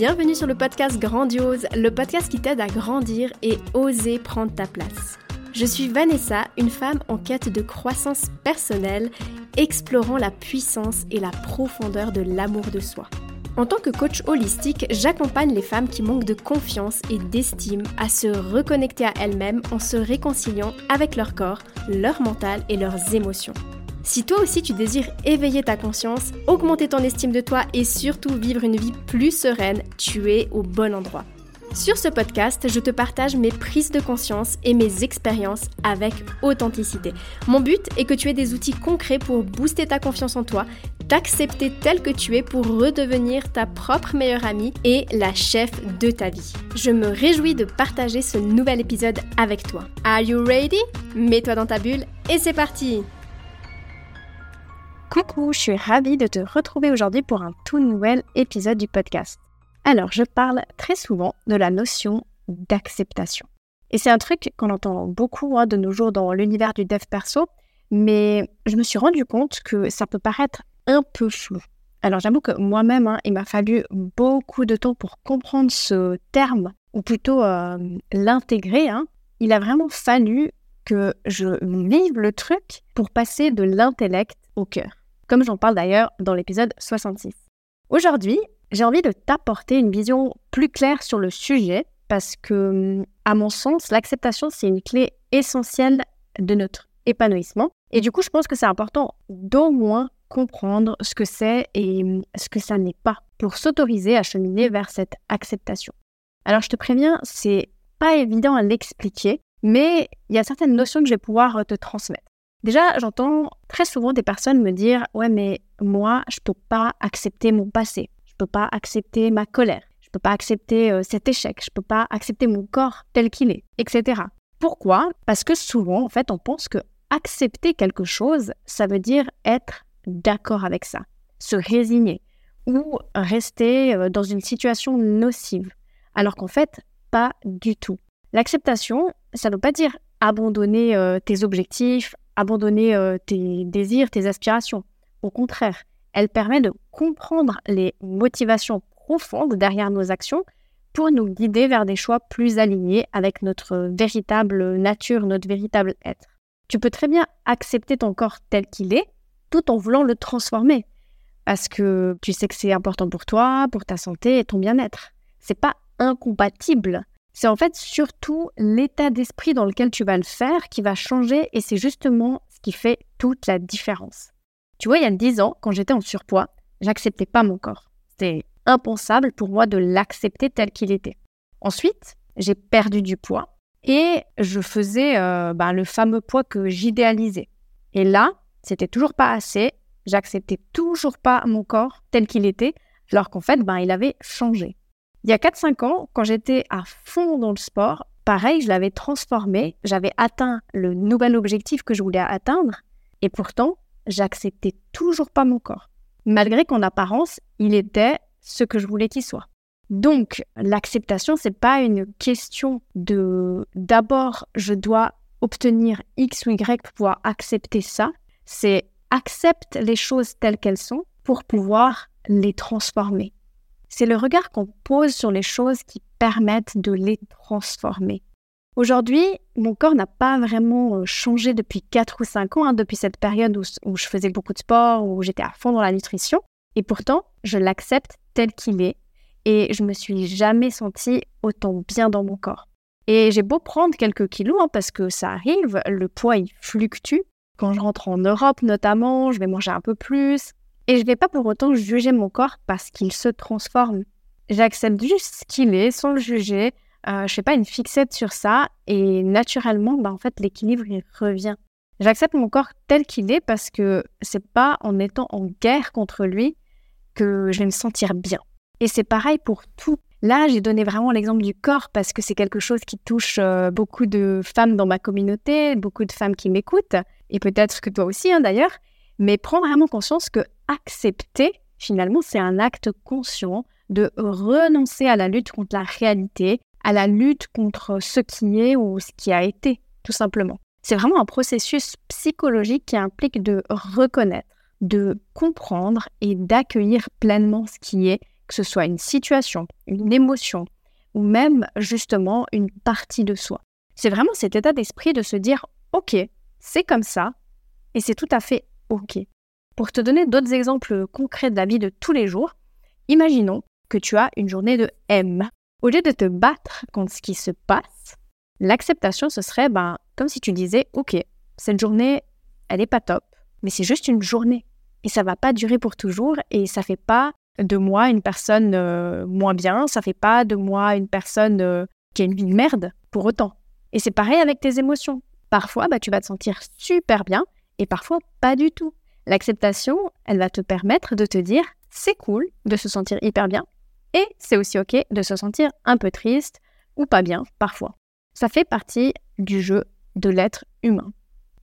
Bienvenue sur le podcast Grandiose, le podcast qui t'aide à grandir et oser prendre ta place. Je suis Vanessa, une femme en quête de croissance personnelle, explorant la puissance et la profondeur de l'amour de soi. En tant que coach holistique, j'accompagne les femmes qui manquent de confiance et d'estime à se reconnecter à elles-mêmes en se réconciliant avec leur corps, leur mental et leurs émotions. Si toi aussi tu désires éveiller ta conscience, augmenter ton estime de toi et surtout vivre une vie plus sereine, tu es au bon endroit. Sur ce podcast, je te partage mes prises de conscience et mes expériences avec authenticité. Mon but est que tu aies des outils concrets pour booster ta confiance en toi, t'accepter tel que tu es pour redevenir ta propre meilleure amie et la chef de ta vie. Je me réjouis de partager ce nouvel épisode avec toi. Are you ready? Mets-toi dans ta bulle et c'est parti Coucou, je suis ravie de te retrouver aujourd'hui pour un tout nouvel épisode du podcast. Alors, je parle très souvent de la notion d'acceptation. Et c'est un truc qu'on entend beaucoup hein, de nos jours dans l'univers du dev perso, mais je me suis rendu compte que ça peut paraître un peu flou. Alors j'avoue que moi-même, hein, il m'a fallu beaucoup de temps pour comprendre ce terme, ou plutôt euh, l'intégrer. Hein. Il a vraiment fallu que je vive le truc pour passer de l'intellect au cœur comme j'en parle d'ailleurs dans l'épisode 66. Aujourd'hui, j'ai envie de t'apporter une vision plus claire sur le sujet parce que, à mon sens, l'acceptation, c'est une clé essentielle de notre épanouissement. Et du coup, je pense que c'est important d'au moins comprendre ce que c'est et ce que ça n'est pas pour s'autoriser à cheminer vers cette acceptation. Alors, je te préviens, c'est pas évident à l'expliquer, mais il y a certaines notions que je vais pouvoir te transmettre. Déjà, j'entends très souvent des personnes me dire Ouais, mais moi, je peux pas accepter mon passé. Je peux pas accepter ma colère. Je peux pas accepter euh, cet échec. Je peux pas accepter mon corps tel qu'il est, etc. Pourquoi? Parce que souvent, en fait, on pense que accepter quelque chose, ça veut dire être d'accord avec ça, se résigner ou rester euh, dans une situation nocive. Alors qu'en fait, pas du tout. L'acceptation, ça ne veut pas dire abandonner euh, tes objectifs, abandonner euh, tes désirs, tes aspirations. Au contraire, elle permet de comprendre les motivations profondes derrière nos actions pour nous guider vers des choix plus alignés avec notre véritable nature, notre véritable être. Tu peux très bien accepter ton corps tel qu'il est tout en voulant le transformer parce que tu sais que c'est important pour toi, pour ta santé et ton bien-être. C'est pas incompatible c'est en fait surtout l'état d'esprit dans lequel tu vas le faire qui va changer et c'est justement ce qui fait toute la différence. Tu vois, il y a 10 ans, quand j'étais en surpoids, j'acceptais pas mon corps. C'était impensable pour moi de l'accepter tel qu'il était. Ensuite, j'ai perdu du poids et je faisais euh, ben, le fameux poids que j'idéalisais. Et là, c'était toujours pas assez. J'acceptais toujours pas mon corps tel qu'il était, alors qu'en fait, ben, il avait changé. Il y a 4-5 ans, quand j'étais à fond dans le sport, pareil, je l'avais transformé, j'avais atteint le nouvel objectif que je voulais atteindre, et pourtant, j'acceptais toujours pas mon corps, malgré qu'en apparence, il était ce que je voulais qu'il soit. Donc, l'acceptation, c'est pas une question de d'abord je dois obtenir X ou Y pour pouvoir accepter ça, c'est accepte les choses telles qu'elles sont pour pouvoir les transformer c'est le regard qu'on pose sur les choses qui permettent de les transformer. Aujourd'hui, mon corps n'a pas vraiment euh, changé depuis 4 ou 5 ans, hein, depuis cette période où, je faisais beaucoup de sport, où j'étais à fond dans la nutrition. Et pourtant, je l'accepte tel qu'il est et je me suis jamais sentie autant bien dans mon corps. Et j'ai beau prendre quelques kilos, hein, parce que ça arrive, le poids il fluctue. Quand je rentre en Europe notamment, je vais manger un peu plus. Et je ne vais pas pour autant juger mon corps parce qu'il se transforme. J'accepte juste ce qu'il est sans le juger. Euh, je fais pas une fixette sur ça et naturellement, bah, en fait, l'équilibre il revient. J'accepte mon corps tel qu'il est parce que c'est pas en étant en guerre contre lui que je vais me sentir bien. Et c'est pareil pour tout. Là, j'ai donné vraiment l'exemple du corps parce que c'est quelque chose qui touche euh, beaucoup de femmes dans ma communauté, beaucoup de femmes qui m'écoutent, et peut-être que toi aussi hein, d'ailleurs. Mais prends vraiment conscience que accepter, finalement, c'est un acte conscient de renoncer à la lutte contre la réalité, à la lutte contre ce qui est ou ce qui a été, tout simplement. C'est vraiment un processus psychologique qui implique de reconnaître, de comprendre et d'accueillir pleinement ce qui est, que ce soit une situation, une émotion ou même justement une partie de soi. C'est vraiment cet état d'esprit de se dire OK, c'est comme ça et c'est tout à fait OK. Pour te donner d'autres exemples concrets de la vie de tous les jours, imaginons que tu as une journée de M. Au lieu de te battre contre ce qui se passe, l'acceptation, ce serait ben, comme si tu disais OK, cette journée, elle n'est pas top, mais c'est juste une journée. Et ça va pas durer pour toujours et ça fait pas de moi une personne euh, moins bien, ça fait pas de moi une personne euh, qui a une vie de merde pour autant. Et c'est pareil avec tes émotions. Parfois, bah, tu vas te sentir super bien et parfois pas du tout. L'acceptation, elle va te permettre de te dire c'est cool de se sentir hyper bien et c'est aussi ok de se sentir un peu triste ou pas bien parfois. Ça fait partie du jeu de l'être humain.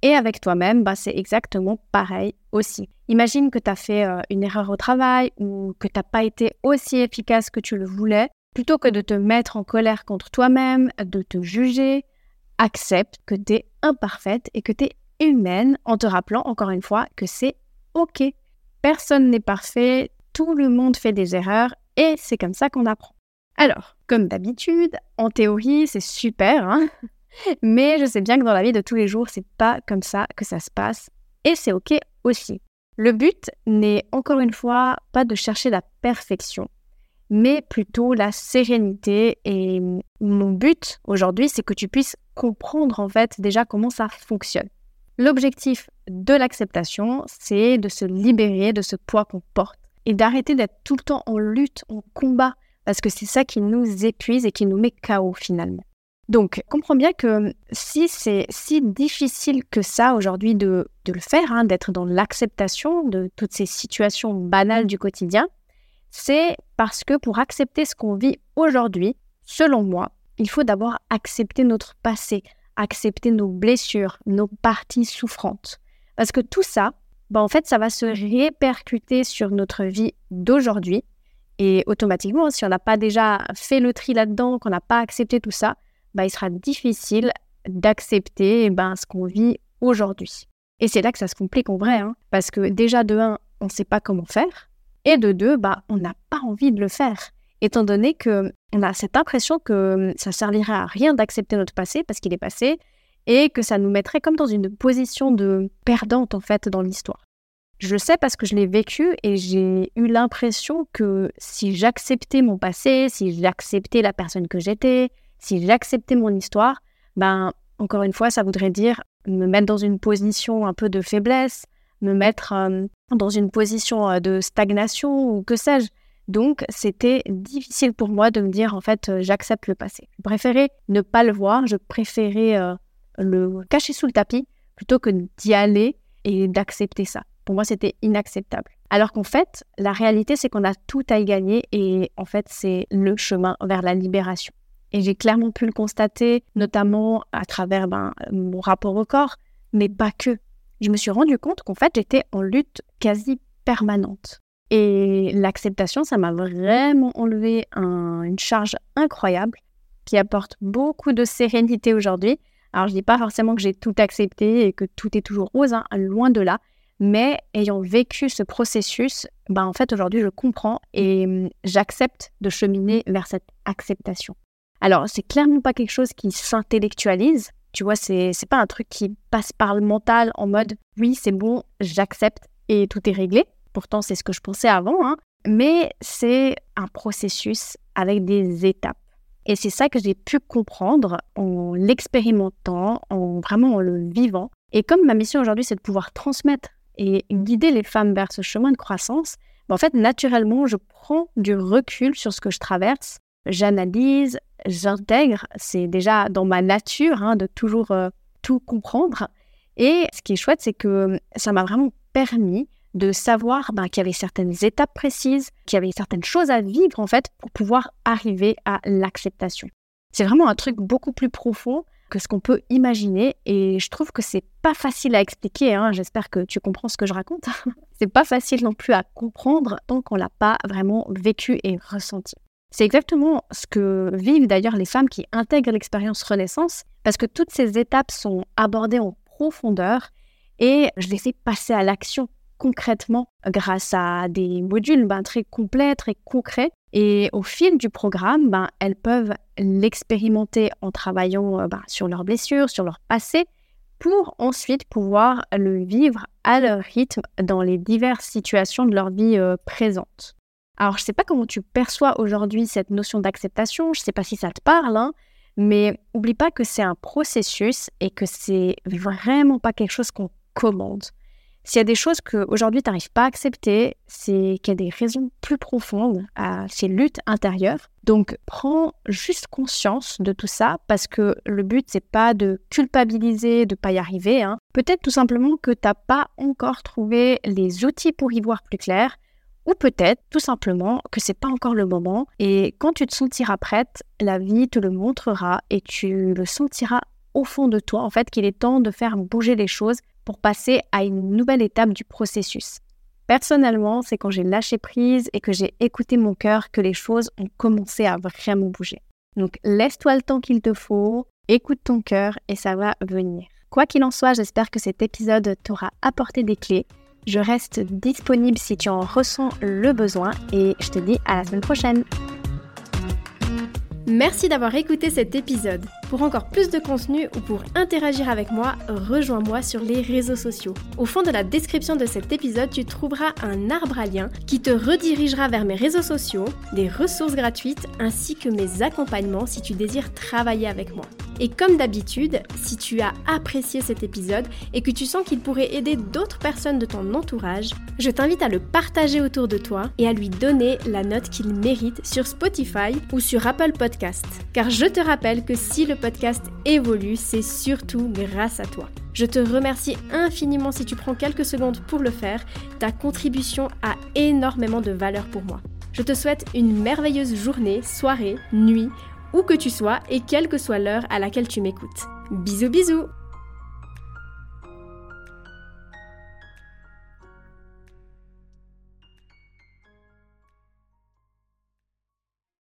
Et avec toi-même, bah, c'est exactement pareil aussi. Imagine que tu as fait euh, une erreur au travail ou que tu n'as pas été aussi efficace que tu le voulais. Plutôt que de te mettre en colère contre toi-même, de te juger, accepte que tu es imparfaite et que tu es humaine en te rappelant encore une fois que c'est OK. Personne n'est parfait, tout le monde fait des erreurs et c'est comme ça qu'on apprend. Alors, comme d'habitude, en théorie, c'est super, hein mais je sais bien que dans la vie de tous les jours, c'est pas comme ça que ça se passe et c'est OK aussi. Le but n'est encore une fois pas de chercher la perfection, mais plutôt la sérénité. Et mon but aujourd'hui, c'est que tu puisses comprendre en fait déjà comment ça fonctionne. L'objectif de l'acceptation, c'est de se libérer de ce poids qu'on porte et d'arrêter d'être tout le temps en lutte, en combat, parce que c'est ça qui nous épuise et qui nous met KO finalement. Donc, comprends bien que si c'est si difficile que ça aujourd'hui de, le faire, hein, d'être dans l'acceptation de toutes ces situations banales du quotidien, c'est parce que pour accepter ce qu'on vit aujourd'hui, selon moi, il faut d'abord accepter notre passé, accepter nos blessures, nos parties souffrantes. Parce que tout ça, bah en fait, ça va se répercuter sur notre vie d'aujourd'hui. Et automatiquement, si on n'a pas déjà fait le tri là-dedans, qu'on n'a pas accepté tout ça, bah, il sera difficile d'accepter eh ben, ce qu'on vit aujourd'hui. Et c'est là que ça se complique en vrai, hein, parce que déjà de un, on ne sait pas comment faire, et de deux, bah, on n'a pas envie de le faire, étant donné que on a cette impression que ça servirait à rien d'accepter notre passé parce qu'il est passé, et que ça nous mettrait comme dans une position de perdante en fait dans l'histoire. Je le sais parce que je l'ai vécu et j'ai eu l'impression que si j'acceptais mon passé, si j'acceptais la personne que j'étais, si j'acceptais mon histoire, ben, encore une fois, ça voudrait dire me mettre dans une position un peu de faiblesse, me mettre euh, dans une position euh, de stagnation ou que sais-je. Donc, c'était difficile pour moi de me dire, en fait, euh, j'accepte le passé. Je préférais ne pas le voir, je préférais le cacher sous le tapis plutôt que d'y aller et d'accepter ça. Pour moi, c'était inacceptable. Alors qu'en fait, la réalité, c'est qu'on a tout à y gagner et en fait, c'est le chemin vers la libération. Et j'ai clairement pu le constater, notamment à travers ben, mon rapport au corps, mais pas que. Je me suis rendu compte qu'en fait, j'étais en lutte quasi permanente. Et l'acceptation, ça m'a vraiment enlevé une charge incroyable qui apporte beaucoup de sérénité aujourd'hui. Alors, je dis pas forcément que j'ai tout accepté et que tout est toujours rose, hein, loin de là. Mais ayant vécu ce processus, ben en fait, aujourd'hui, je comprends et hum, j'accepte de cheminer vers cette acceptation. Alors, c'est clairement pas quelque chose qui s'intellectualise. Tu vois, c'est pas un truc qui passe par le mental en mode oui, c'est bon, j'accepte et tout est réglé. Pourtant, c'est ce que je pensais avant. Hein. Mais c'est un processus avec des étapes. Et c'est ça que j'ai pu comprendre en l'expérimentant, en vraiment en le vivant. Et comme ma mission aujourd'hui, c'est de pouvoir transmettre et guider les femmes vers ce chemin de croissance, ben, en fait, naturellement, je prends du recul sur ce que je traverse j'analyse, j'intègre. C'est déjà dans ma nature hein, de toujours euh, tout comprendre. Et ce qui est chouette, c'est que ça m'a vraiment permis de savoir ben, qu'il y avait certaines étapes précises, qu'il y avait certaines choses à vivre en fait pour pouvoir arriver à l'acceptation. C'est vraiment un truc beaucoup plus profond que ce qu'on peut imaginer et je trouve que c'est pas facile à expliquer. Hein. J'espère que tu comprends ce que je raconte. c'est pas facile non plus à comprendre tant qu'on l'a pas vraiment vécu et ressenti. C'est exactement ce que vivent d'ailleurs les femmes qui intègrent l'expérience Renaissance, parce que toutes ces étapes sont abordées en profondeur et je les ai passées à l'action. Concrètement grâce à des modules ben, très complets, très concrets. Et au fil du programme, ben, elles peuvent l'expérimenter en travaillant euh, ben, sur leurs blessures, sur leur passé, pour ensuite pouvoir le vivre à leur rythme dans les diverses situations de leur vie euh, présente. Alors, je ne sais pas comment tu perçois aujourd'hui cette notion d'acceptation, je ne sais pas si ça te parle, hein, mais oublie pas que c'est un processus et que c'est vraiment pas quelque chose qu'on commande. S'il y a des choses qu'aujourd'hui tu n'arrives pas à accepter, c'est qu'il y a des raisons plus profondes à ces luttes intérieures. Donc prends juste conscience de tout ça parce que le but c'est pas de culpabiliser, de pas y arriver. Hein. Peut-être tout simplement que tu n'as pas encore trouvé les outils pour y voir plus clair. Ou peut-être tout simplement que c'est pas encore le moment et quand tu te sentiras prête, la vie te le montrera et tu le sentiras au fond de toi en fait qu'il est temps de faire bouger les choses pour passer à une nouvelle étape du processus. Personnellement, c'est quand j'ai lâché prise et que j'ai écouté mon cœur que les choses ont commencé à vraiment bouger. Donc laisse-toi le temps qu'il te faut, écoute ton cœur et ça va venir. Quoi qu'il en soit, j'espère que cet épisode t'aura apporté des clés. Je reste disponible si tu en ressens le besoin et je te dis à la semaine prochaine. Merci d'avoir écouté cet épisode. Pour encore plus de contenu ou pour interagir avec moi, rejoins-moi sur les réseaux sociaux. Au fond de la description de cet épisode, tu trouveras un arbre à lien qui te redirigera vers mes réseaux sociaux, des ressources gratuites ainsi que mes accompagnements si tu désires travailler avec moi. Et comme d'habitude, si tu as apprécié cet épisode et que tu sens qu'il pourrait aider d'autres personnes de ton entourage, je t'invite à le partager autour de toi et à lui donner la note qu'il mérite sur Spotify ou sur Apple Podcast. Car je te rappelle que si le podcast évolue, c'est surtout grâce à toi. Je te remercie infiniment si tu prends quelques secondes pour le faire. Ta contribution a énormément de valeur pour moi. Je te souhaite une merveilleuse journée, soirée, nuit où que tu sois et quelle que soit l'heure à laquelle tu m'écoutes. Bisous bisous